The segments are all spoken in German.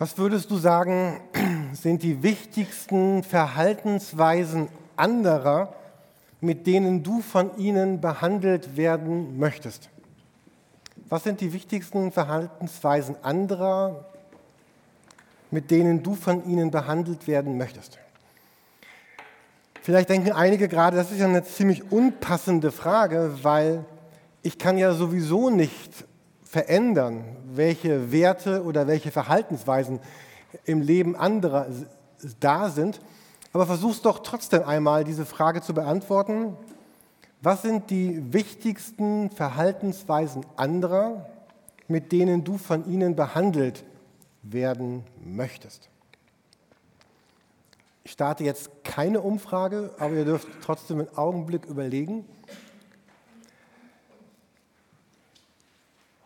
Was würdest du sagen, sind die wichtigsten Verhaltensweisen anderer, mit denen du von ihnen behandelt werden möchtest? Was sind die wichtigsten Verhaltensweisen anderer, mit denen du von ihnen behandelt werden möchtest? Vielleicht denken einige gerade, das ist ja eine ziemlich unpassende Frage, weil ich kann ja sowieso nicht verändern, welche Werte oder welche Verhaltensweisen im Leben anderer da sind. Aber versuch's doch trotzdem einmal, diese Frage zu beantworten. Was sind die wichtigsten Verhaltensweisen anderer, mit denen du von ihnen behandelt werden möchtest? Ich starte jetzt keine Umfrage, aber ihr dürft trotzdem einen Augenblick überlegen.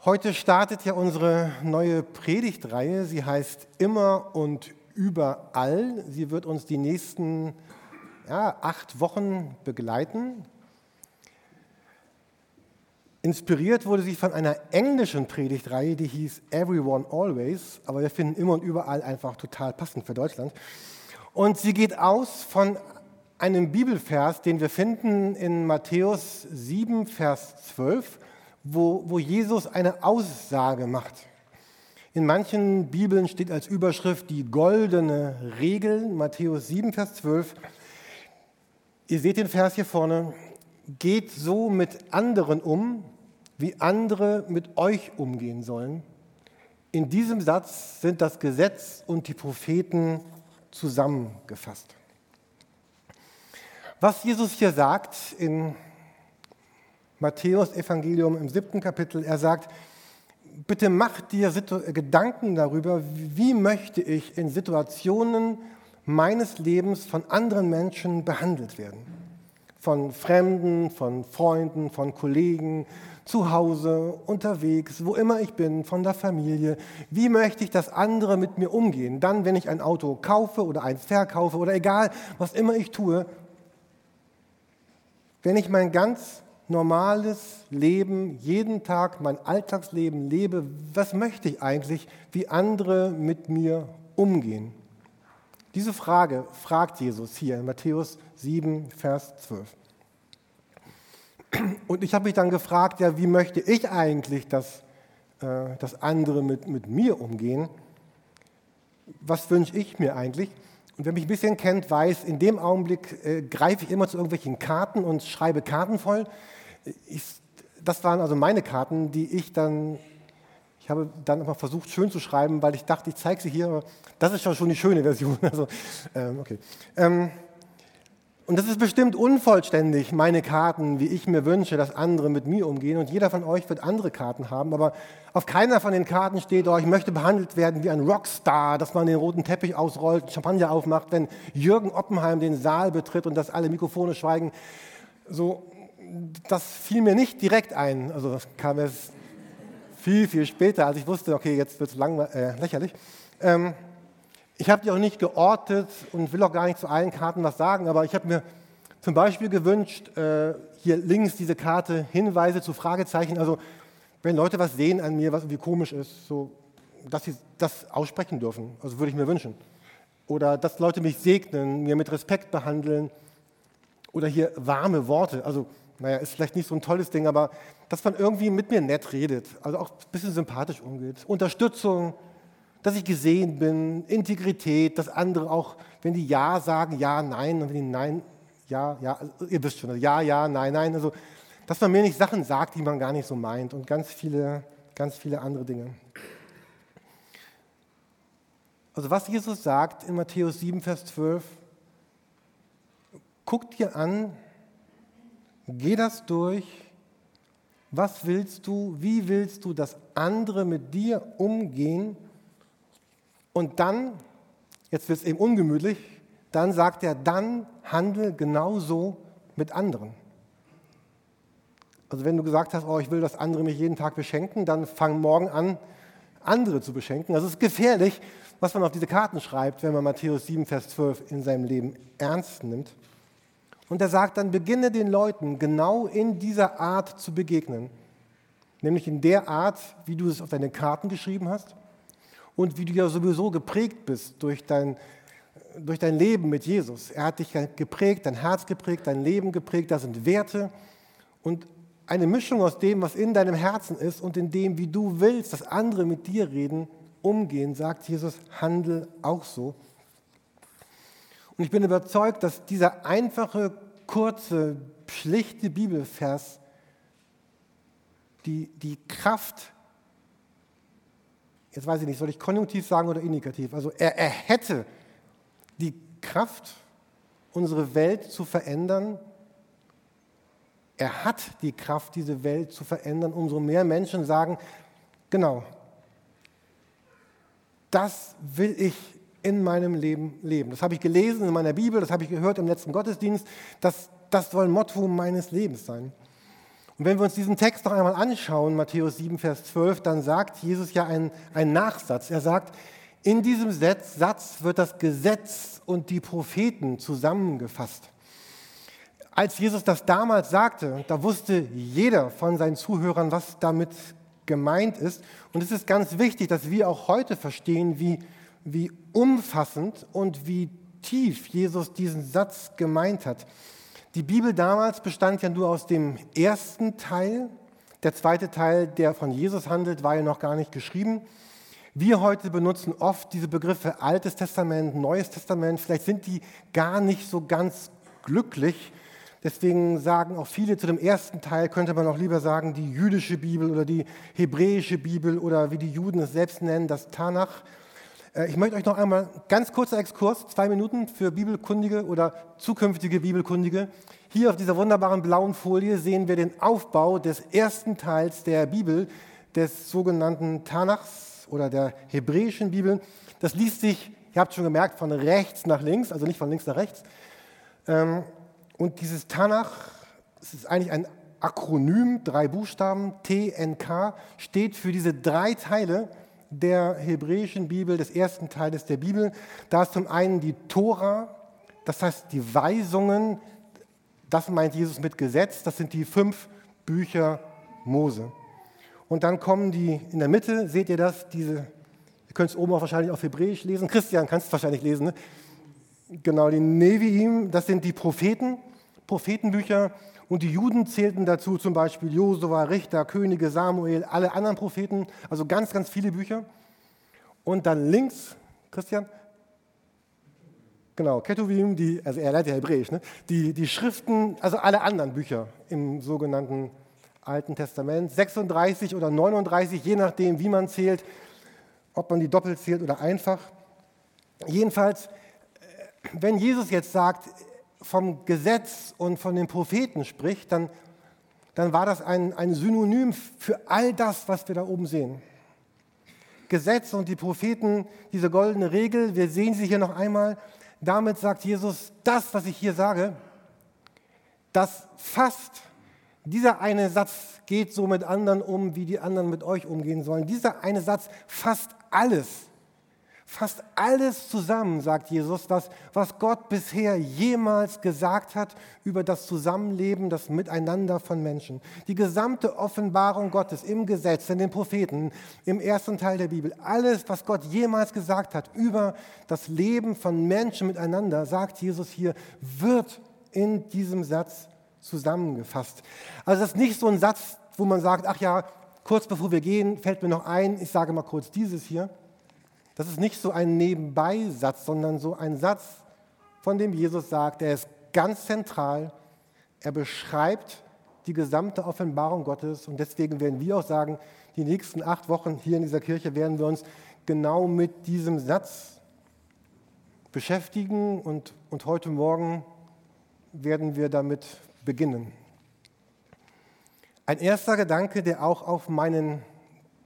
Heute startet ja unsere neue Predigtreihe. Sie heißt Immer und überall. Sie wird uns die nächsten ja, acht Wochen begleiten. Inspiriert wurde sie von einer englischen Predigtreihe, die hieß Everyone Always, aber wir finden immer und überall einfach total passend für Deutschland. Und sie geht aus von einem Bibelvers, den wir finden in Matthäus 7, Vers 12 wo, wo Jesus eine Aussage macht. In manchen Bibeln steht als Überschrift die goldene Regel, Matthäus 7, Vers 12. Ihr seht den Vers hier vorne. Geht so mit anderen um, wie andere mit euch umgehen sollen. In diesem Satz sind das Gesetz und die Propheten zusammengefasst. Was Jesus hier sagt in Matthäus Evangelium im siebten Kapitel. Er sagt, bitte mach dir Gedanken darüber, wie möchte ich in Situationen meines Lebens von anderen Menschen behandelt werden. Von Fremden, von Freunden, von Kollegen, zu Hause, unterwegs, wo immer ich bin, von der Familie. Wie möchte ich, dass andere mit mir umgehen? Dann, wenn ich ein Auto kaufe oder eins verkaufe oder egal, was immer ich tue, wenn ich mein ganz normales Leben, jeden Tag mein Alltagsleben lebe, was möchte ich eigentlich, wie andere mit mir umgehen? Diese Frage fragt Jesus hier in Matthäus 7, Vers 12. Und ich habe mich dann gefragt, ja, wie möchte ich eigentlich, dass, äh, dass andere mit, mit mir umgehen? Was wünsche ich mir eigentlich? Und wer mich ein bisschen kennt, weiß, in dem Augenblick äh, greife ich immer zu irgendwelchen Karten und schreibe Karten voll. Ich, das waren also meine Karten, die ich dann, ich habe dann immer versucht, schön zu schreiben, weil ich dachte, ich zeige sie hier. Das ist schon die schöne Version. Also, ähm, okay. Ähm, und das ist bestimmt unvollständig, meine Karten, wie ich mir wünsche, dass andere mit mir umgehen. Und jeder von euch wird andere Karten haben. Aber auf keiner von den Karten steht, oh, ich möchte behandelt werden wie ein Rockstar, dass man den roten Teppich ausrollt, Champagner aufmacht, wenn Jürgen Oppenheim den Saal betritt und dass alle Mikrofone schweigen. So, das fiel mir nicht direkt ein. Also das kam erst viel, viel später, als ich wusste, okay, jetzt wird es äh, lächerlich. Ähm, ich habe die auch nicht geortet und will auch gar nicht zu allen Karten was sagen, aber ich habe mir zum Beispiel gewünscht, äh, hier links diese Karte Hinweise zu Fragezeichen. Also wenn Leute was sehen an mir, was irgendwie komisch ist, so, dass sie das aussprechen dürfen. Also würde ich mir wünschen. Oder dass Leute mich segnen, mir mit Respekt behandeln. Oder hier warme Worte. Also, naja, ist vielleicht nicht so ein tolles Ding, aber dass man irgendwie mit mir nett redet. Also auch ein bisschen sympathisch umgeht. Unterstützung, dass ich gesehen bin, Integrität, dass andere auch, wenn die Ja sagen, Ja, Nein, und wenn die Nein, Ja, Ja, also ihr wisst schon, also Ja, Ja, Nein, Nein, also dass man mir nicht Sachen sagt, die man gar nicht so meint und ganz viele, ganz viele andere Dinge. Also was Jesus sagt in Matthäus 7, Vers 12, guck dir an, geh das durch, was willst du, wie willst du, dass andere mit dir umgehen und dann, jetzt wird es eben ungemütlich, dann sagt er, dann handle genauso mit anderen. Also wenn du gesagt hast, oh, ich will, dass andere mich jeden Tag beschenken, dann fang morgen an, andere zu beschenken. Das ist gefährlich, was man auf diese Karten schreibt, wenn man Matthäus 7, Vers 12 in seinem Leben ernst nimmt. Und er sagt dann, beginne den Leuten genau in dieser Art zu begegnen. Nämlich in der Art, wie du es auf deine Karten geschrieben hast und wie du ja sowieso geprägt bist durch dein, durch dein Leben mit Jesus. Er hat dich geprägt, dein Herz geprägt, dein Leben geprägt, das sind Werte und eine Mischung aus dem, was in deinem Herzen ist und in dem, wie du willst, dass andere mit dir reden, umgehen, sagt Jesus, handel auch so. Und ich bin überzeugt, dass dieser einfache, kurze, schlichte Bibelvers die, die Kraft, jetzt weiß ich nicht, soll ich konjunktiv sagen oder indikativ, also er, er hätte die Kraft, unsere Welt zu verändern. Er hat die Kraft, diese Welt zu verändern. Umso mehr Menschen sagen, genau, das will ich in meinem Leben leben. Das habe ich gelesen in meiner Bibel, das habe ich gehört im letzten Gottesdienst. Das, das soll Motto meines Lebens sein. Und wenn wir uns diesen Text noch einmal anschauen, Matthäus 7, Vers 12, dann sagt Jesus ja einen, einen Nachsatz. Er sagt, in diesem Satz wird das Gesetz und die Propheten zusammengefasst. Als Jesus das damals sagte, da wusste jeder von seinen Zuhörern, was damit gemeint ist. Und es ist ganz wichtig, dass wir auch heute verstehen, wie, wie umfassend und wie tief Jesus diesen Satz gemeint hat. Die Bibel damals bestand ja nur aus dem ersten Teil. Der zweite Teil, der von Jesus handelt, war ja noch gar nicht geschrieben. Wir heute benutzen oft diese Begriffe Altes Testament, Neues Testament. Vielleicht sind die gar nicht so ganz glücklich. Deswegen sagen auch viele zu dem ersten Teil, könnte man auch lieber sagen, die jüdische Bibel oder die hebräische Bibel oder wie die Juden es selbst nennen, das Tanach. Äh, ich möchte euch noch einmal ganz kurzer Exkurs, zwei Minuten für Bibelkundige oder zukünftige Bibelkundige. Hier auf dieser wunderbaren blauen Folie sehen wir den Aufbau des ersten Teils der Bibel, des sogenannten Tanachs oder der hebräischen Bibel. Das liest sich, ihr habt schon gemerkt, von rechts nach links, also nicht von links nach rechts. Ähm, und dieses Tanach, es ist eigentlich ein Akronym, drei Buchstaben, TNK, steht für diese drei Teile, der hebräischen Bibel, des ersten Teiles der Bibel. Da ist zum einen die Tora, das heißt die Weisungen, das meint Jesus mit Gesetz, das sind die fünf Bücher Mose. Und dann kommen die in der Mitte, seht ihr das, diese, ihr könnt es oben auch wahrscheinlich auf Hebräisch lesen, Christian kannst es wahrscheinlich lesen, ne? genau, die Neviim, das sind die Propheten, Prophetenbücher, und die Juden zählten dazu zum Beispiel Josua, Richter, Könige, Samuel, alle anderen Propheten, also ganz, ganz viele Bücher. Und dann links, Christian, genau, Ketuvim, die, also er lernt ja Hebräisch, ne? die, die Schriften, also alle anderen Bücher im sogenannten Alten Testament, 36 oder 39, je nachdem, wie man zählt, ob man die doppelt zählt oder einfach. Jedenfalls, äh, wenn Jesus jetzt sagt, vom Gesetz und von den Propheten spricht, dann, dann war das ein, ein Synonym für all das, was wir da oben sehen. Gesetz und die Propheten, diese goldene Regel, wir sehen sie hier noch einmal. Damit sagt Jesus, das, was ich hier sage, das fasst, dieser eine Satz geht so mit anderen um, wie die anderen mit euch umgehen sollen. Dieser eine Satz fasst alles Fast alles zusammen, sagt Jesus, was, was Gott bisher jemals gesagt hat über das Zusammenleben, das Miteinander von Menschen. Die gesamte Offenbarung Gottes im Gesetz, in den Propheten, im ersten Teil der Bibel, alles, was Gott jemals gesagt hat über das Leben von Menschen miteinander, sagt Jesus hier, wird in diesem Satz zusammengefasst. Also das ist nicht so ein Satz, wo man sagt, ach ja, kurz bevor wir gehen, fällt mir noch ein, ich sage mal kurz dieses hier das ist nicht so ein Nebenbei-Satz, sondern so ein Satz, von dem Jesus sagt, er ist ganz zentral. Er beschreibt die gesamte Offenbarung Gottes und deswegen werden wir auch sagen, die nächsten acht Wochen hier in dieser Kirche werden wir uns genau mit diesem Satz beschäftigen und, und heute Morgen werden wir damit beginnen. Ein erster Gedanke, der auch auf meinen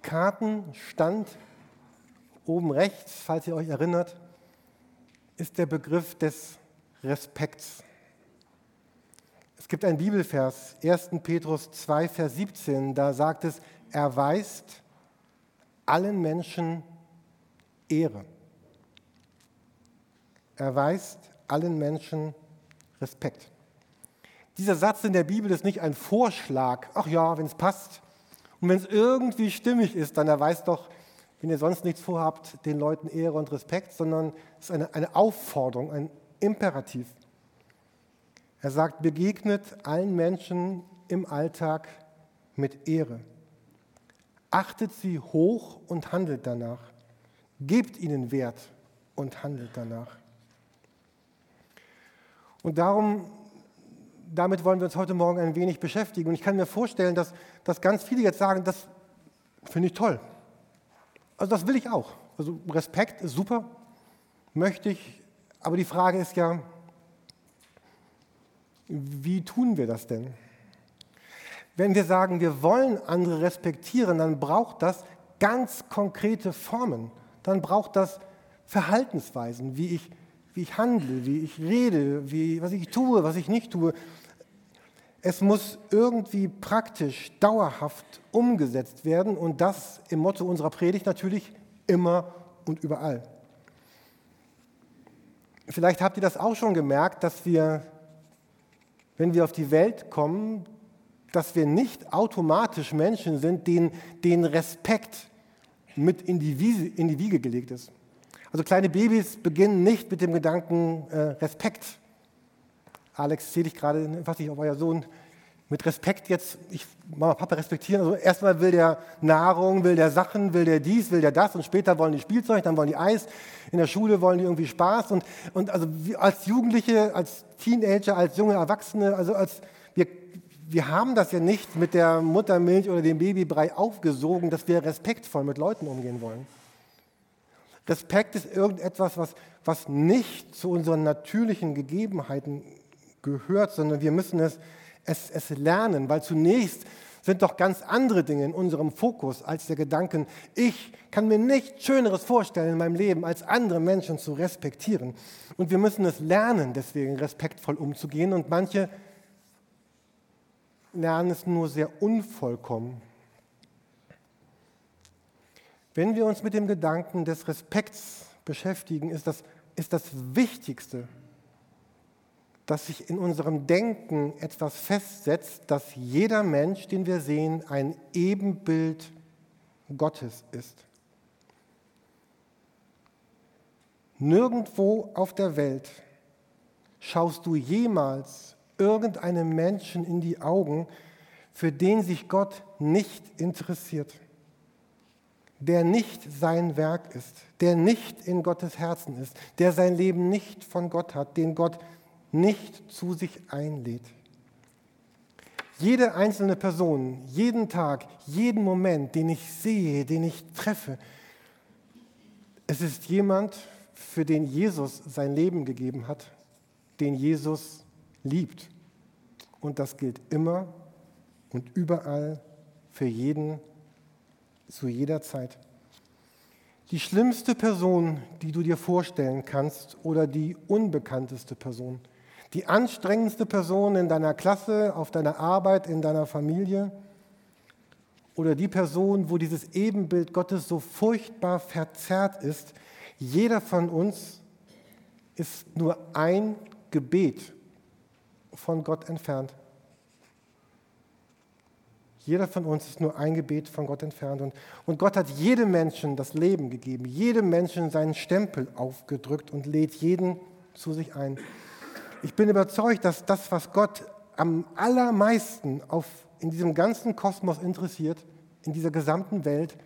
Karten stand, Oben rechts, falls ihr euch erinnert, ist der Begriff des Respekts. Es gibt einen Bibelvers, 1. Petrus 2, Vers 17, da sagt es, erweist allen Menschen Ehre. Erweist allen Menschen Respekt. Dieser Satz in der Bibel ist nicht ein Vorschlag, ach ja, wenn es passt. Und wenn es irgendwie stimmig ist, dann erweist doch wenn ihr sonst nichts vorhabt, den Leuten Ehre und Respekt, sondern es ist eine, eine Aufforderung, ein Imperativ. Er sagt, begegnet allen Menschen im Alltag mit Ehre. Achtet sie hoch und handelt danach. Gebt ihnen Wert und handelt danach. Und darum, damit wollen wir uns heute Morgen ein wenig beschäftigen. Und ich kann mir vorstellen, dass, dass ganz viele jetzt sagen, das finde ich toll. Also das will ich auch. Also Respekt ist super, möchte ich. Aber die Frage ist ja, wie tun wir das denn? Wenn wir sagen, wir wollen andere respektieren, dann braucht das ganz konkrete Formen. Dann braucht das Verhaltensweisen, wie ich, wie ich handle, wie ich rede, wie, was ich tue, was ich nicht tue. Es muss irgendwie praktisch, dauerhaft umgesetzt werden und das im Motto unserer Predigt natürlich immer und überall. Vielleicht habt ihr das auch schon gemerkt, dass wir, wenn wir auf die Welt kommen, dass wir nicht automatisch Menschen sind, denen, denen Respekt mit in die, Wiese, in die Wiege gelegt ist. Also kleine Babys beginnen nicht mit dem Gedanken äh, Respekt. Alex, sehe dich gerade, weiß nicht, ob euer Sohn mit Respekt jetzt, ich Mama, Papa respektieren. Also erstmal will der Nahrung, will der Sachen, will der dies, will der das und später wollen die Spielzeug, dann wollen die Eis. In der Schule wollen die irgendwie Spaß und, und also als Jugendliche, als Teenager, als junge Erwachsene, also als wir, wir haben das ja nicht mit der Muttermilch oder dem Babybrei aufgesogen, dass wir respektvoll mit Leuten umgehen wollen. Respekt ist irgendetwas, was, was nicht zu unseren natürlichen Gegebenheiten gehört, sondern wir müssen es, es, es lernen, weil zunächst sind doch ganz andere Dinge in unserem Fokus als der Gedanken, ich kann mir nichts Schöneres vorstellen in meinem Leben, als andere Menschen zu respektieren. Und wir müssen es lernen, deswegen respektvoll umzugehen. Und manche lernen es nur sehr unvollkommen. Wenn wir uns mit dem Gedanken des Respekts beschäftigen, ist das, ist das Wichtigste, dass sich in unserem Denken etwas festsetzt, dass jeder Mensch, den wir sehen, ein Ebenbild Gottes ist. Nirgendwo auf der Welt schaust du jemals irgendeinem Menschen in die Augen, für den sich Gott nicht interessiert der nicht sein Werk ist, der nicht in Gottes Herzen ist, der sein Leben nicht von Gott hat, den Gott nicht zu sich einlädt. Jede einzelne Person, jeden Tag, jeden Moment, den ich sehe, den ich treffe, es ist jemand, für den Jesus sein Leben gegeben hat, den Jesus liebt. Und das gilt immer und überall für jeden zu jeder Zeit. Die schlimmste Person, die du dir vorstellen kannst oder die unbekannteste Person. Die anstrengendste Person in deiner Klasse, auf deiner Arbeit, in deiner Familie. Oder die Person, wo dieses Ebenbild Gottes so furchtbar verzerrt ist. Jeder von uns ist nur ein Gebet von Gott entfernt. Jeder von uns ist nur ein Gebet von Gott entfernt. Und, und Gott hat jedem Menschen das Leben gegeben, jedem Menschen seinen Stempel aufgedrückt und lädt jeden zu sich ein. Ich bin überzeugt, dass das, was Gott am allermeisten auf, in diesem ganzen Kosmos interessiert, in dieser gesamten Welt,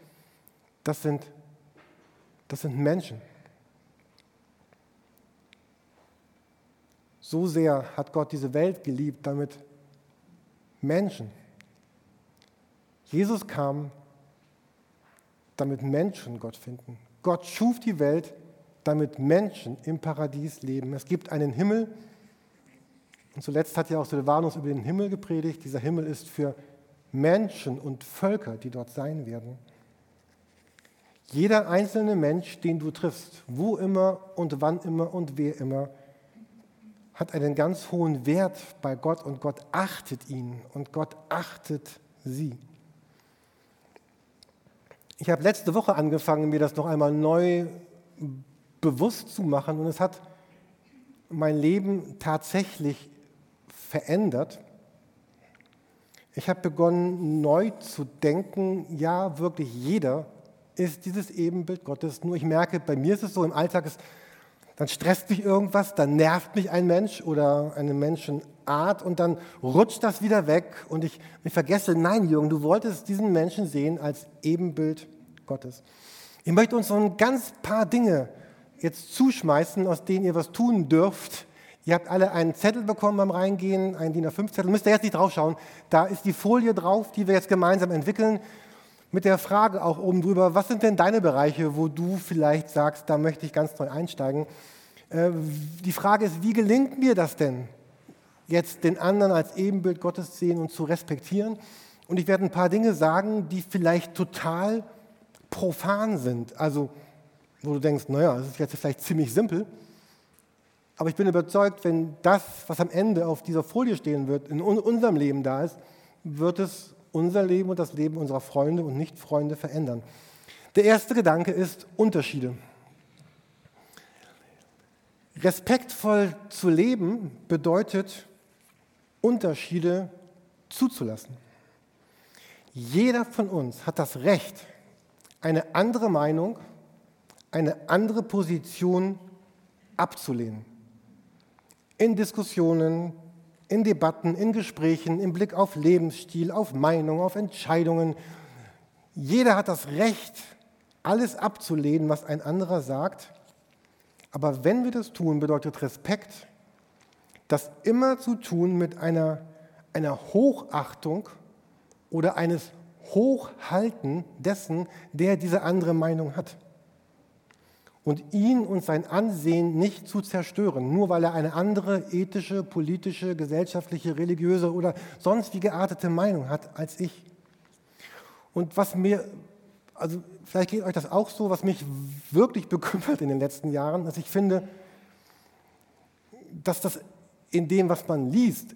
das sind, das sind Menschen. So sehr hat Gott diese Welt geliebt, damit Menschen, Jesus kam, damit Menschen Gott finden. Gott schuf die Welt, damit Menschen im Paradies leben. Es gibt einen Himmel. Und zuletzt hat ja auch Silvanus über den Himmel gepredigt. Dieser Himmel ist für Menschen und Völker, die dort sein werden. Jeder einzelne Mensch, den du triffst, wo immer und wann immer und wer immer, hat einen ganz hohen Wert bei Gott und Gott achtet ihn und Gott achtet sie. Ich habe letzte Woche angefangen, mir das noch einmal neu bewusst zu machen und es hat mein Leben tatsächlich verändert. Ich habe begonnen, neu zu denken, ja, wirklich jeder ist dieses Ebenbild Gottes. Nur ich merke, bei mir ist es so, im Alltag ist, dann stresst mich irgendwas, dann nervt mich ein Mensch oder eine Menschenart und dann rutscht das wieder weg und ich, ich vergesse, nein, Jürgen, du wolltest diesen Menschen sehen als Ebenbild Gottes. Ich möchte uns so ein ganz paar Dinge jetzt zuschmeißen, aus denen ihr was tun dürft. Ihr habt alle einen Zettel bekommen beim Reingehen, einen DIN A5-Zettel. Müsst ihr jetzt nicht draufschauen. Da ist die Folie drauf, die wir jetzt gemeinsam entwickeln mit der Frage auch oben drüber, was sind denn deine Bereiche, wo du vielleicht sagst, da möchte ich ganz neu einsteigen. Äh, die Frage ist, wie gelingt mir das denn, jetzt den anderen als Ebenbild Gottes sehen und zu respektieren? Und ich werde ein paar Dinge sagen, die vielleicht total profan sind. Also, wo du denkst, naja, das ist jetzt vielleicht ziemlich simpel. Aber ich bin überzeugt, wenn das, was am Ende auf dieser Folie stehen wird, in unserem Leben da ist, wird es unser Leben und das Leben unserer Freunde und Nicht-Freunde verändern. Der erste Gedanke ist Unterschiede. Respektvoll zu leben bedeutet, Unterschiede zuzulassen. Jeder von uns hat das Recht, eine andere Meinung, eine andere Position abzulehnen. In Diskussionen, in Debatten, in Gesprächen, im Blick auf Lebensstil, auf Meinung, auf Entscheidungen. Jeder hat das Recht, alles abzulehnen, was ein anderer sagt. Aber wenn wir das tun, bedeutet Respekt, das immer zu tun mit einer, einer Hochachtung oder eines Hochhalten dessen, der diese andere Meinung hat und ihn und sein Ansehen nicht zu zerstören, nur weil er eine andere ethische, politische, gesellschaftliche, religiöse oder sonst wie geartete Meinung hat als ich. Und was mir, also vielleicht geht euch das auch so, was mich wirklich bekümmert in den letzten Jahren, dass ich finde, dass das in dem, was man liest,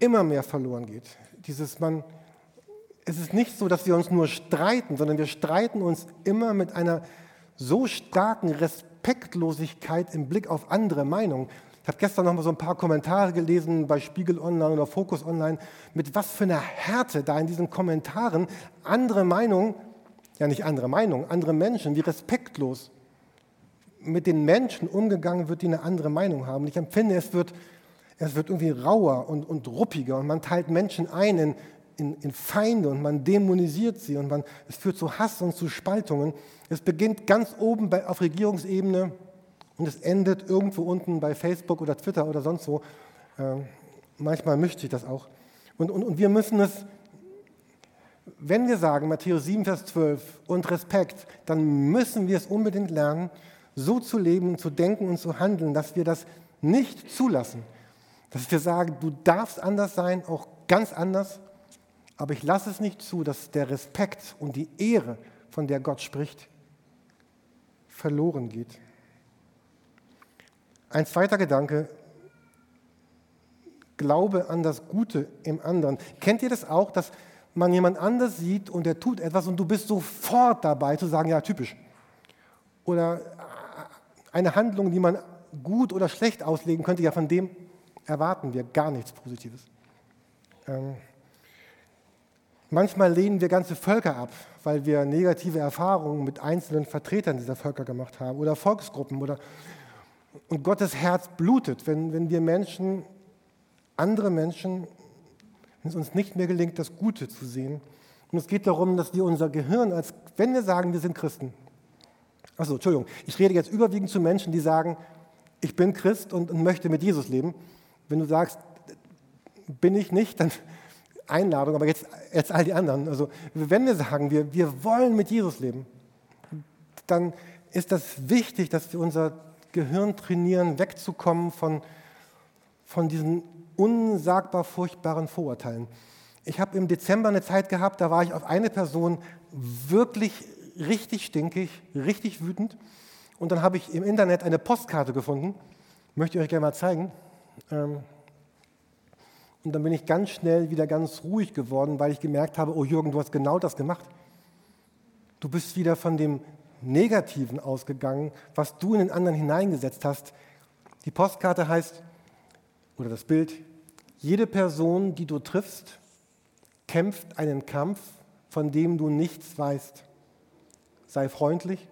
immer mehr verloren geht. Dieses man, es ist nicht so, dass wir uns nur streiten, sondern wir streiten uns immer mit einer so starken Respektlosigkeit im Blick auf andere Meinungen. Ich habe gestern noch mal so ein paar Kommentare gelesen bei Spiegel Online oder Focus Online, mit was für einer Härte da in diesen Kommentaren andere Meinungen, ja nicht andere Meinungen, andere Menschen, wie respektlos mit den Menschen umgegangen wird, die eine andere Meinung haben. Und ich empfinde, es wird, es wird irgendwie rauer und, und ruppiger und man teilt Menschen ein in, in, in Feinde und man dämonisiert sie und man, es führt zu Hass und zu Spaltungen. Es beginnt ganz oben bei, auf Regierungsebene und es endet irgendwo unten bei Facebook oder Twitter oder sonst wo. Äh, manchmal mischt sich das auch. Und, und, und wir müssen es, wenn wir sagen, Matthäus 7, Vers 12 und Respekt, dann müssen wir es unbedingt lernen, so zu leben, zu denken und zu handeln, dass wir das nicht zulassen. Dass wir sagen, du darfst anders sein, auch ganz anders, aber ich lasse es nicht zu, dass der Respekt und die Ehre, von der Gott spricht, verloren geht. Ein zweiter Gedanke, Glaube an das Gute im anderen. Kennt ihr das auch, dass man jemand anders sieht und der tut etwas und du bist sofort dabei zu sagen, ja, typisch. Oder eine Handlung, die man gut oder schlecht auslegen könnte, ja, von dem erwarten wir gar nichts Positives. Ähm, Manchmal lehnen wir ganze Völker ab, weil wir negative Erfahrungen mit einzelnen Vertretern dieser Völker gemacht haben oder Volksgruppen. Oder und Gottes Herz blutet, wenn, wenn wir Menschen, andere Menschen, wenn es uns nicht mehr gelingt, das Gute zu sehen. Und es geht darum, dass wir unser Gehirn, als wenn wir sagen, wir sind Christen, achso, Entschuldigung, ich rede jetzt überwiegend zu Menschen, die sagen, ich bin Christ und, und möchte mit Jesus leben. Wenn du sagst, bin ich nicht, dann Einladung, aber jetzt, jetzt all die anderen. Also wenn wir sagen, wir, wir wollen mit Jesus leben, dann ist das wichtig, dass wir unser Gehirn trainieren, wegzukommen von, von diesen unsagbar furchtbaren Vorurteilen. Ich habe im Dezember eine Zeit gehabt, da war ich auf eine Person wirklich richtig stinkig, richtig wütend. Und dann habe ich im Internet eine Postkarte gefunden, möchte ich euch gerne mal zeigen. Ähm, und dann bin ich ganz schnell wieder ganz ruhig geworden, weil ich gemerkt habe, oh Jürgen, du hast genau das gemacht. Du bist wieder von dem Negativen ausgegangen, was du in den anderen hineingesetzt hast. Die Postkarte heißt, oder das Bild, jede Person, die du triffst, kämpft einen Kampf, von dem du nichts weißt. sei freundlich.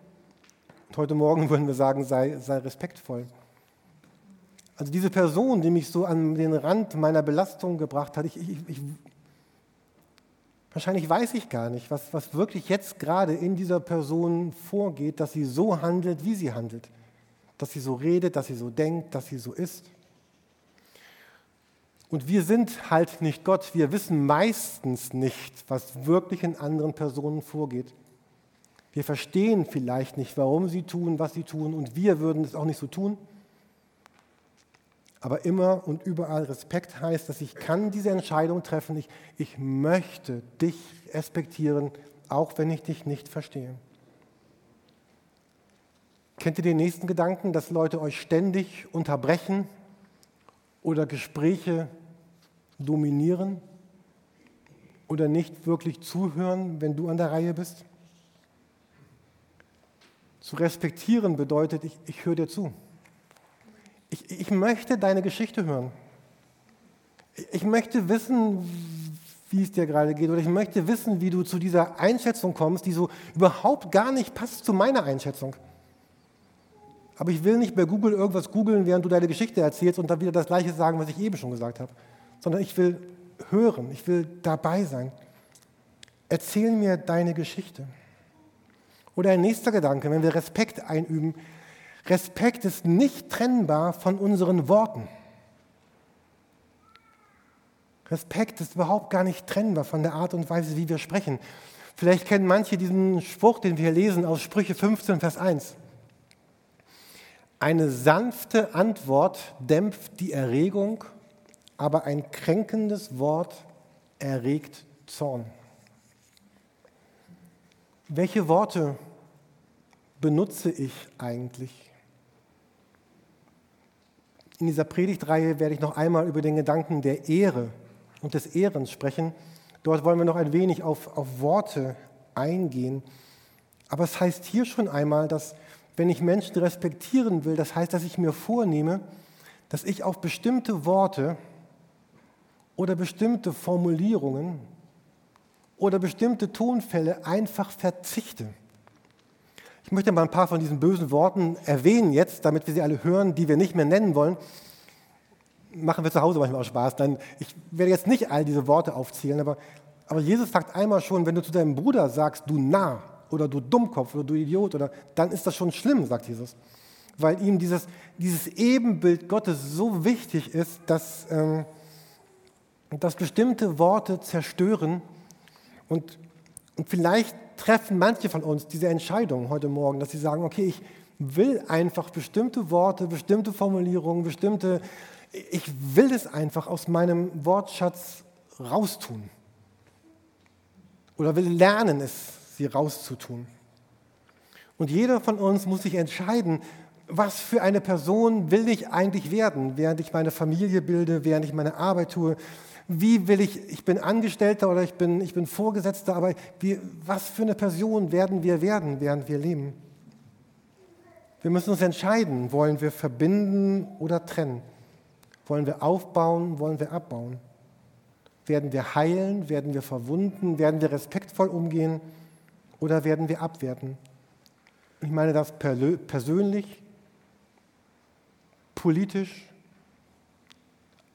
Und heute Morgen würden wir sagen, sei, sei respektvoll. Also diese Person, die mich so an den Rand meiner Belastung gebracht hat, ich, ich, ich, wahrscheinlich weiß ich gar nicht, was, was wirklich jetzt gerade in dieser Person vorgeht, dass sie so handelt, wie sie handelt. Dass sie so redet, dass sie so denkt, dass sie so ist. Und wir sind halt nicht Gott. Wir wissen meistens nicht, was wirklich in anderen Personen vorgeht. Wir verstehen vielleicht nicht, warum sie tun, was sie tun, und wir würden es auch nicht so tun. Aber immer und überall Respekt heißt, dass ich kann diese Entscheidung treffen. Ich, ich möchte dich respektieren, auch wenn ich dich nicht verstehe. Kennt ihr den nächsten Gedanken, dass Leute euch ständig unterbrechen oder Gespräche dominieren oder nicht wirklich zuhören, wenn du an der Reihe bist? Zu respektieren bedeutet, ich, ich höre dir zu. Ich, ich möchte deine Geschichte hören. Ich möchte wissen, wie es dir gerade geht. Oder ich möchte wissen, wie du zu dieser Einschätzung kommst, die so überhaupt gar nicht passt zu meiner Einschätzung. Aber ich will nicht bei Google irgendwas googeln, während du deine Geschichte erzählst und dann wieder das Gleiche sagen, was ich eben schon gesagt habe. Sondern ich will hören, ich will dabei sein. Erzähl mir deine Geschichte. Oder ein nächster Gedanke, wenn wir Respekt einüben, Respekt ist nicht trennbar von unseren Worten. Respekt ist überhaupt gar nicht trennbar von der Art und Weise, wie wir sprechen. Vielleicht kennen manche diesen Spruch, den wir lesen aus Sprüche 15, Vers 1. Eine sanfte Antwort dämpft die Erregung, aber ein kränkendes Wort erregt Zorn. Welche Worte benutze ich eigentlich? In dieser Predigtreihe werde ich noch einmal über den Gedanken der Ehre und des Ehrens sprechen. Dort wollen wir noch ein wenig auf, auf Worte eingehen. Aber es heißt hier schon einmal, dass wenn ich Menschen respektieren will, das heißt, dass ich mir vornehme, dass ich auf bestimmte Worte oder bestimmte Formulierungen oder bestimmte Tonfälle einfach verzichte. Ich möchte mal ein paar von diesen bösen Worten erwähnen jetzt, damit wir sie alle hören, die wir nicht mehr nennen wollen. Machen wir zu Hause manchmal auch Spaß. Dann, ich werde jetzt nicht all diese Worte aufzählen, aber, aber Jesus sagt einmal schon, wenn du zu deinem Bruder sagst, du Narr oder du Dummkopf oder du Idiot, oder, dann ist das schon schlimm, sagt Jesus. Weil ihm dieses, dieses Ebenbild Gottes so wichtig ist, dass, ähm, dass bestimmte Worte zerstören und, und vielleicht treffen manche von uns diese Entscheidung heute Morgen, dass sie sagen, okay, ich will einfach bestimmte Worte, bestimmte Formulierungen, bestimmte, ich will es einfach aus meinem Wortschatz raustun. Oder will lernen, es sie rauszutun. Und jeder von uns muss sich entscheiden, was für eine Person will ich eigentlich werden, während ich meine Familie bilde, während ich meine Arbeit tue, wie will ich, ich bin Angestellter oder ich bin, ich bin Vorgesetzter, aber wie, was für eine Person werden wir werden, während wir leben? Wir müssen uns entscheiden, wollen wir verbinden oder trennen? Wollen wir aufbauen, wollen wir abbauen? Werden wir heilen, werden wir verwunden, werden wir respektvoll umgehen oder werden wir abwerten? Ich meine das persönlich, politisch,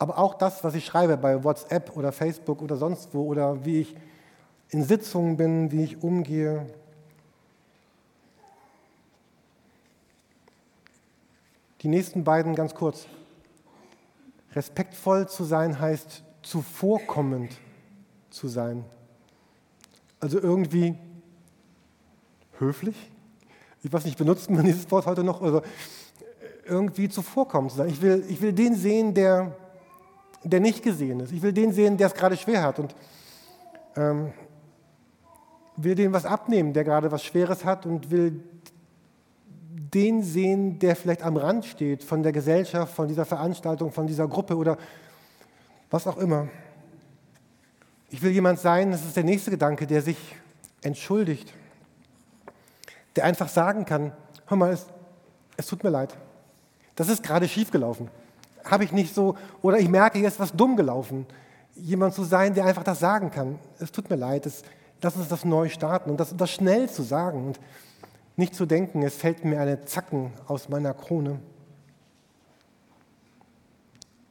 aber auch das, was ich schreibe bei WhatsApp oder Facebook oder sonst wo oder wie ich in Sitzungen bin, wie ich umgehe. Die nächsten beiden ganz kurz. Respektvoll zu sein heißt zuvorkommend zu sein. Also irgendwie höflich. Ich weiß nicht, benutzt man dieses Wort heute noch? Also irgendwie zuvorkommend zu sein. Ich will, ich will den sehen, der, der nicht gesehen ist. Ich will den sehen, der es gerade schwer hat und ähm, will dem was abnehmen, der gerade was Schweres hat und will den sehen, der vielleicht am Rand steht von der Gesellschaft, von dieser Veranstaltung, von dieser Gruppe oder was auch immer. Ich will jemand sein, das ist der nächste Gedanke, der sich entschuldigt, der einfach sagen kann, hör mal, es, es tut mir leid, das ist gerade schiefgelaufen habe ich nicht so, oder ich merke, hier ist was dumm gelaufen. Jemand zu sein, der einfach das sagen kann. Es tut mir leid, es, lass uns das neu starten und das, das schnell zu sagen. Und nicht zu denken, es fällt mir eine Zacken aus meiner Krone.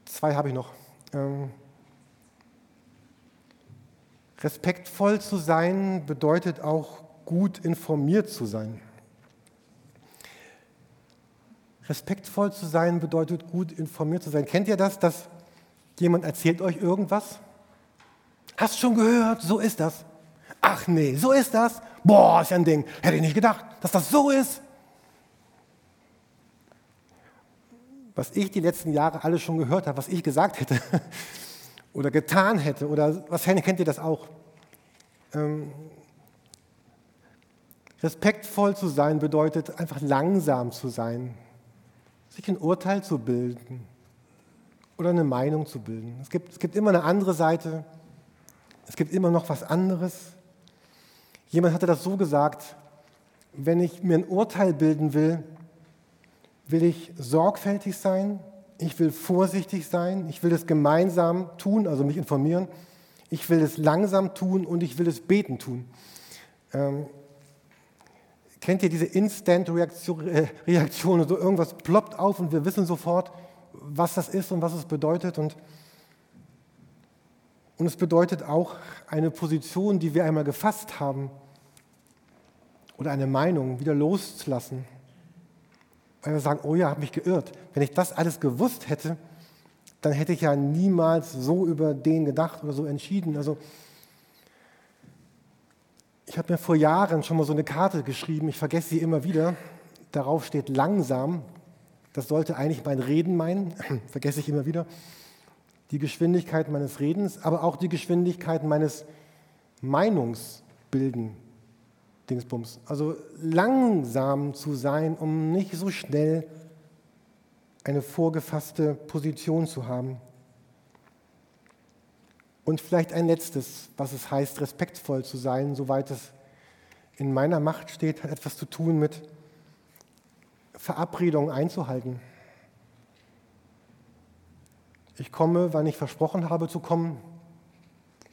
Zwei habe ich noch. Ähm, respektvoll zu sein bedeutet auch gut informiert zu sein. Respektvoll zu sein bedeutet gut informiert zu sein. Kennt ihr das, dass jemand erzählt euch irgendwas? Hast schon gehört, so ist das. Ach nee, so ist das. Boah, ist ja ein Ding. Hätte ich nicht gedacht, dass das so ist. Was ich die letzten Jahre alle schon gehört habe, was ich gesagt hätte oder getan hätte oder was kennt ihr das auch? Ähm, respektvoll zu sein bedeutet einfach langsam zu sein, sich ein Urteil zu bilden oder eine Meinung zu bilden. Es gibt, es gibt immer eine andere Seite, es gibt immer noch was anderes. Jemand hatte das so gesagt, wenn ich mir ein Urteil bilden will, will ich sorgfältig sein, ich will vorsichtig sein, ich will es gemeinsam tun, also mich informieren, ich will es langsam tun und ich will es beten tun. Ähm, kennt ihr diese Instant-Reaktion, äh, so irgendwas ploppt auf und wir wissen sofort, was das ist und was es bedeutet und und es bedeutet auch eine Position, die wir einmal gefasst haben, oder eine Meinung wieder loszulassen. Weil wir sagen, oh ja, habe mich geirrt. Wenn ich das alles gewusst hätte, dann hätte ich ja niemals so über den gedacht oder so entschieden. Also ich habe mir vor Jahren schon mal so eine Karte geschrieben, ich vergesse sie immer wieder. Darauf steht langsam. Das sollte eigentlich mein Reden meinen, vergesse ich immer wieder die Geschwindigkeit meines Redens, aber auch die Geschwindigkeit meines Meinungsbilden. Dingsbums. Also langsam zu sein, um nicht so schnell eine vorgefasste Position zu haben. Und vielleicht ein letztes, was es heißt, respektvoll zu sein, soweit es in meiner Macht steht, hat etwas zu tun mit Verabredungen einzuhalten. Ich komme, wann ich versprochen habe zu kommen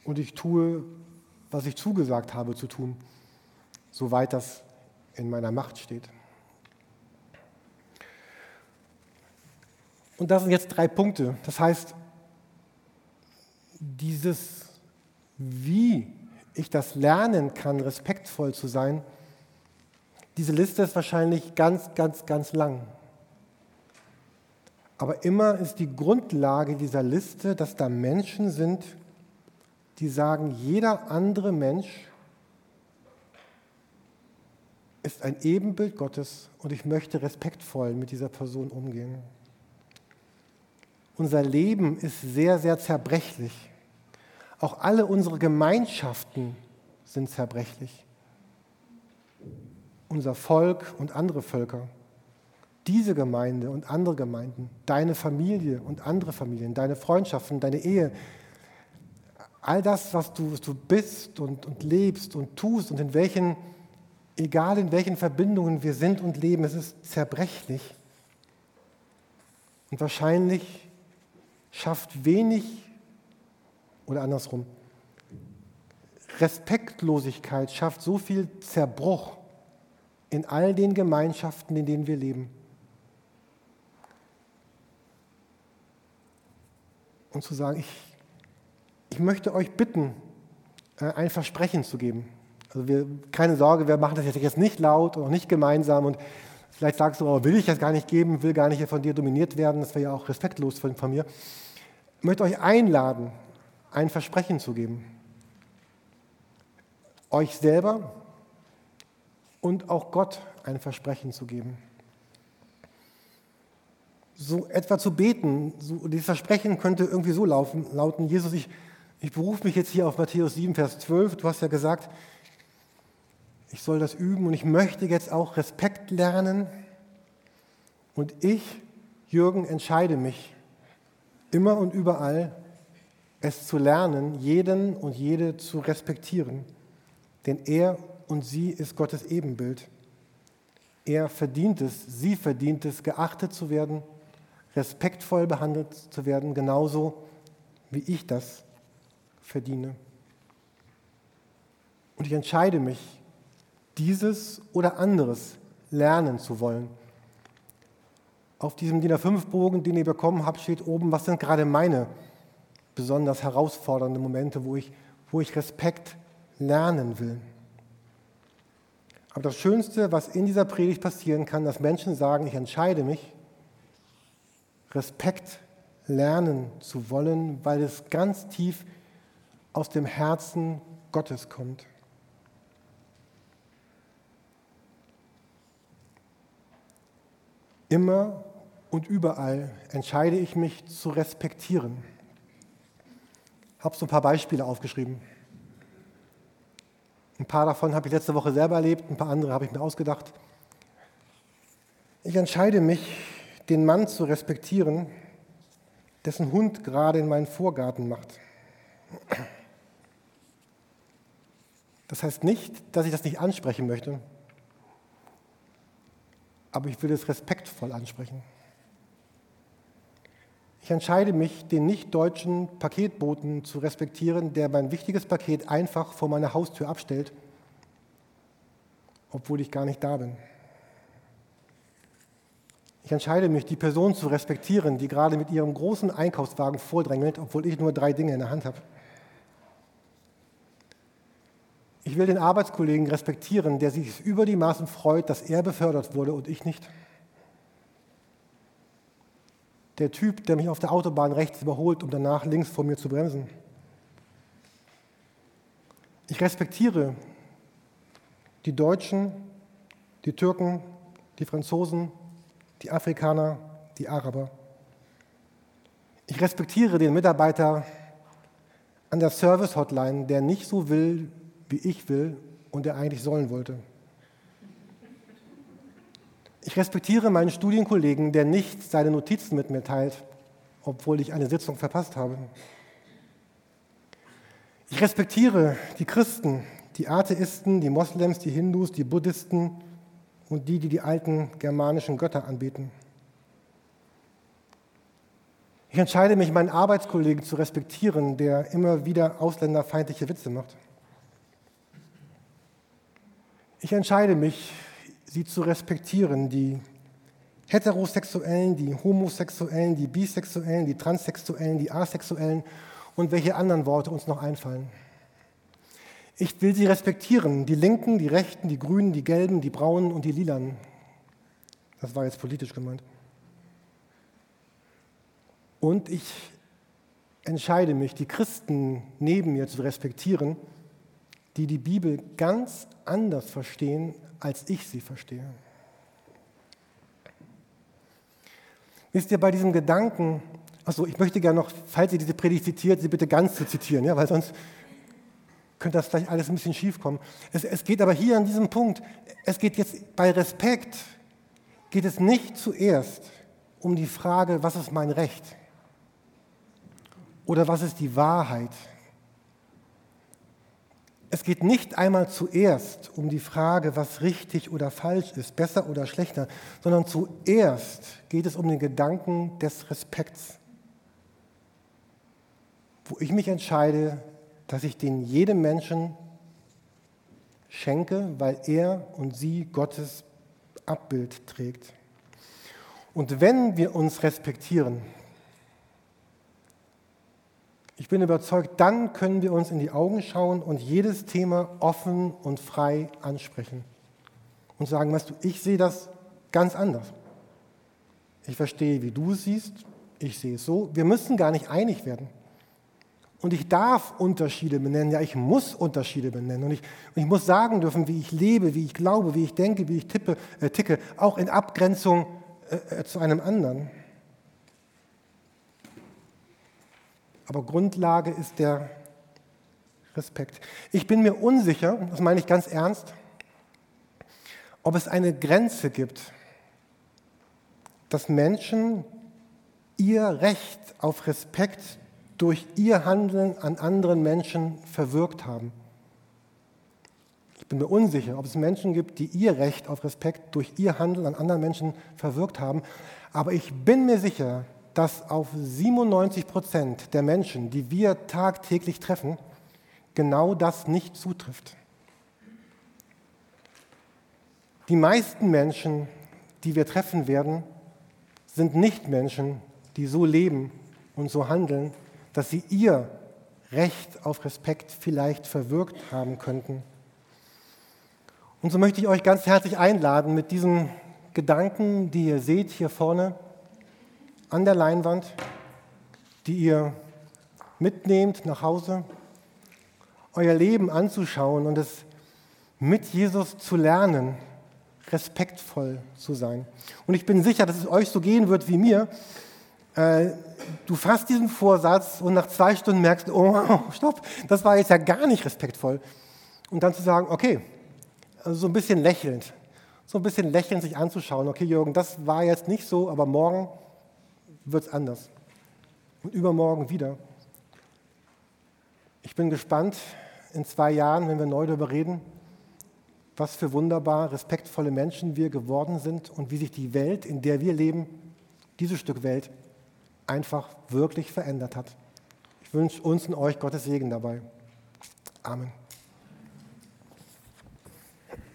und ich tue, was ich zugesagt habe zu tun, soweit das in meiner Macht steht. Und das sind jetzt drei Punkte. Das heißt, dieses, wie ich das lernen kann, respektvoll zu sein, diese Liste ist wahrscheinlich ganz, ganz, ganz lang. Aber immer ist die Grundlage dieser Liste, dass da Menschen sind, die sagen, jeder andere Mensch ist ein Ebenbild Gottes und ich möchte respektvoll mit dieser Person umgehen. Unser Leben ist sehr, sehr zerbrechlich. Auch alle unsere Gemeinschaften sind zerbrechlich. Unser Volk und andere Völker diese Gemeinde und andere Gemeinden, deine Familie und andere Familien, deine Freundschaften, deine Ehe, all das, was du, was du bist und, und lebst und tust und in welchen, egal in welchen Verbindungen wir sind und leben, es ist zerbrechlich. Und wahrscheinlich schafft wenig oder andersrum. Respektlosigkeit schafft so viel Zerbruch in all den Gemeinschaften, in denen wir leben. und zu sagen, ich, ich möchte euch bitten, äh, ein Versprechen zu geben. Also wir, keine Sorge, wir machen das jetzt nicht laut und auch nicht gemeinsam und vielleicht sagst du, oh, will ich das gar nicht geben, will gar nicht von dir dominiert werden, das wäre ja auch respektlos von, von mir. Ich möchte euch einladen, ein Versprechen zu geben. Euch selber und auch Gott ein Versprechen zu geben. So etwa zu beten, so, dieses Versprechen könnte irgendwie so laufen, lauten, Jesus, ich, ich berufe mich jetzt hier auf Matthäus 7, Vers 12, du hast ja gesagt, ich soll das üben und ich möchte jetzt auch Respekt lernen. Und ich, Jürgen, entscheide mich immer und überall, es zu lernen, jeden und jede zu respektieren, denn er und sie ist Gottes Ebenbild. Er verdient es, sie verdient es, geachtet zu werden respektvoll behandelt zu werden, genauso wie ich das verdiene. Und ich entscheide mich, dieses oder anderes lernen zu wollen. Auf diesem DIN A5-Bogen, den ihr bekommen habt, steht oben, was sind gerade meine besonders herausfordernden Momente, wo ich, wo ich Respekt lernen will. Aber das Schönste, was in dieser Predigt passieren kann, dass Menschen sagen, ich entscheide mich, Respekt lernen zu wollen, weil es ganz tief aus dem Herzen Gottes kommt. Immer und überall entscheide ich mich zu respektieren. Habe so ein paar Beispiele aufgeschrieben. Ein paar davon habe ich letzte Woche selber erlebt, ein paar andere habe ich mir ausgedacht. Ich entscheide mich, den Mann zu respektieren, dessen Hund gerade in meinen Vorgarten macht. Das heißt nicht, dass ich das nicht ansprechen möchte, aber ich will es respektvoll ansprechen. Ich entscheide mich, den nicht-deutschen Paketboten zu respektieren, der mein wichtiges Paket einfach vor meiner Haustür abstellt, obwohl ich gar nicht da bin. Ich entscheide mich, die Person zu respektieren, die gerade mit ihrem großen Einkaufswagen vordrängelt, obwohl ich nur drei Dinge in der Hand habe. Ich will den Arbeitskollegen respektieren, der sich über die Maßen freut, dass er befördert wurde und ich nicht. Der Typ, der mich auf der Autobahn rechts überholt, um danach links vor mir zu bremsen. Ich respektiere die Deutschen, die Türken, die Franzosen, die Afrikaner, die Araber. Ich respektiere den Mitarbeiter an der Service-Hotline, der nicht so will, wie ich will und er eigentlich sollen wollte. Ich respektiere meinen Studienkollegen, der nicht seine Notizen mit mir teilt, obwohl ich eine Sitzung verpasst habe. Ich respektiere die Christen, die Atheisten, die Moslems, die Hindus, die Buddhisten und die, die die alten germanischen Götter anbeten. Ich entscheide mich, meinen Arbeitskollegen zu respektieren, der immer wieder ausländerfeindliche Witze macht. Ich entscheide mich, sie zu respektieren, die Heterosexuellen, die Homosexuellen, die Bisexuellen, die Transsexuellen, die Asexuellen und welche anderen Worte uns noch einfallen. Ich will sie respektieren, die Linken, die Rechten, die Grünen, die Gelben, die Braunen und die Lilanen. Das war jetzt politisch gemeint. Und ich entscheide mich, die Christen neben mir zu respektieren, die die Bibel ganz anders verstehen, als ich sie verstehe. Wisst ihr, bei diesem Gedanken, also ich möchte gerne noch, falls ihr diese Predigt zitiert, sie bitte ganz zu zitieren, ja, weil sonst könnte das vielleicht alles ein bisschen schief kommen. Es, es geht aber hier an diesem Punkt, es geht jetzt bei Respekt, geht es nicht zuerst um die Frage, was ist mein Recht? Oder was ist die Wahrheit? Es geht nicht einmal zuerst um die Frage, was richtig oder falsch ist, besser oder schlechter, sondern zuerst geht es um den Gedanken des Respekts, wo ich mich entscheide, dass ich den jedem Menschen schenke, weil er und sie Gottes Abbild trägt. Und wenn wir uns respektieren, ich bin überzeugt, dann können wir uns in die Augen schauen und jedes Thema offen und frei ansprechen und sagen, weißt du, ich sehe das ganz anders. Ich verstehe, wie du es siehst, ich sehe es so. Wir müssen gar nicht einig werden. Und ich darf Unterschiede benennen, ja, ich muss Unterschiede benennen. Und ich, und ich muss sagen dürfen, wie ich lebe, wie ich glaube, wie ich denke, wie ich tippe, äh, ticke, auch in Abgrenzung äh, äh zu einem anderen. Aber Grundlage ist der Respekt. Ich bin mir unsicher, das meine ich ganz ernst, ob es eine Grenze gibt, dass Menschen ihr Recht auf Respekt durch ihr Handeln an anderen Menschen verwirkt haben. Ich bin mir unsicher, ob es Menschen gibt, die ihr Recht auf Respekt durch ihr Handeln an anderen Menschen verwirkt haben. Aber ich bin mir sicher, dass auf 97 Prozent der Menschen, die wir tagtäglich treffen, genau das nicht zutrifft. Die meisten Menschen, die wir treffen werden, sind nicht Menschen, die so leben und so handeln, dass sie ihr Recht auf Respekt vielleicht verwirkt haben könnten. Und so möchte ich euch ganz herzlich einladen, mit diesen Gedanken, die ihr seht hier vorne an der Leinwand, die ihr mitnehmt nach Hause, euer Leben anzuschauen und es mit Jesus zu lernen, respektvoll zu sein. Und ich bin sicher, dass es euch so gehen wird wie mir. Äh, du fasst diesen Vorsatz und nach zwei Stunden merkst, oh, stopp, das war jetzt ja gar nicht respektvoll. Und dann zu sagen, okay, also so ein bisschen lächelnd, so ein bisschen lächelnd sich anzuschauen, okay Jürgen, das war jetzt nicht so, aber morgen wird es anders. Und übermorgen wieder. Ich bin gespannt in zwei Jahren, wenn wir neu darüber reden, was für wunderbar respektvolle Menschen wir geworden sind und wie sich die Welt, in der wir leben, dieses Stück Welt, einfach wirklich verändert hat. Ich wünsche uns und euch Gottes Segen dabei. Amen.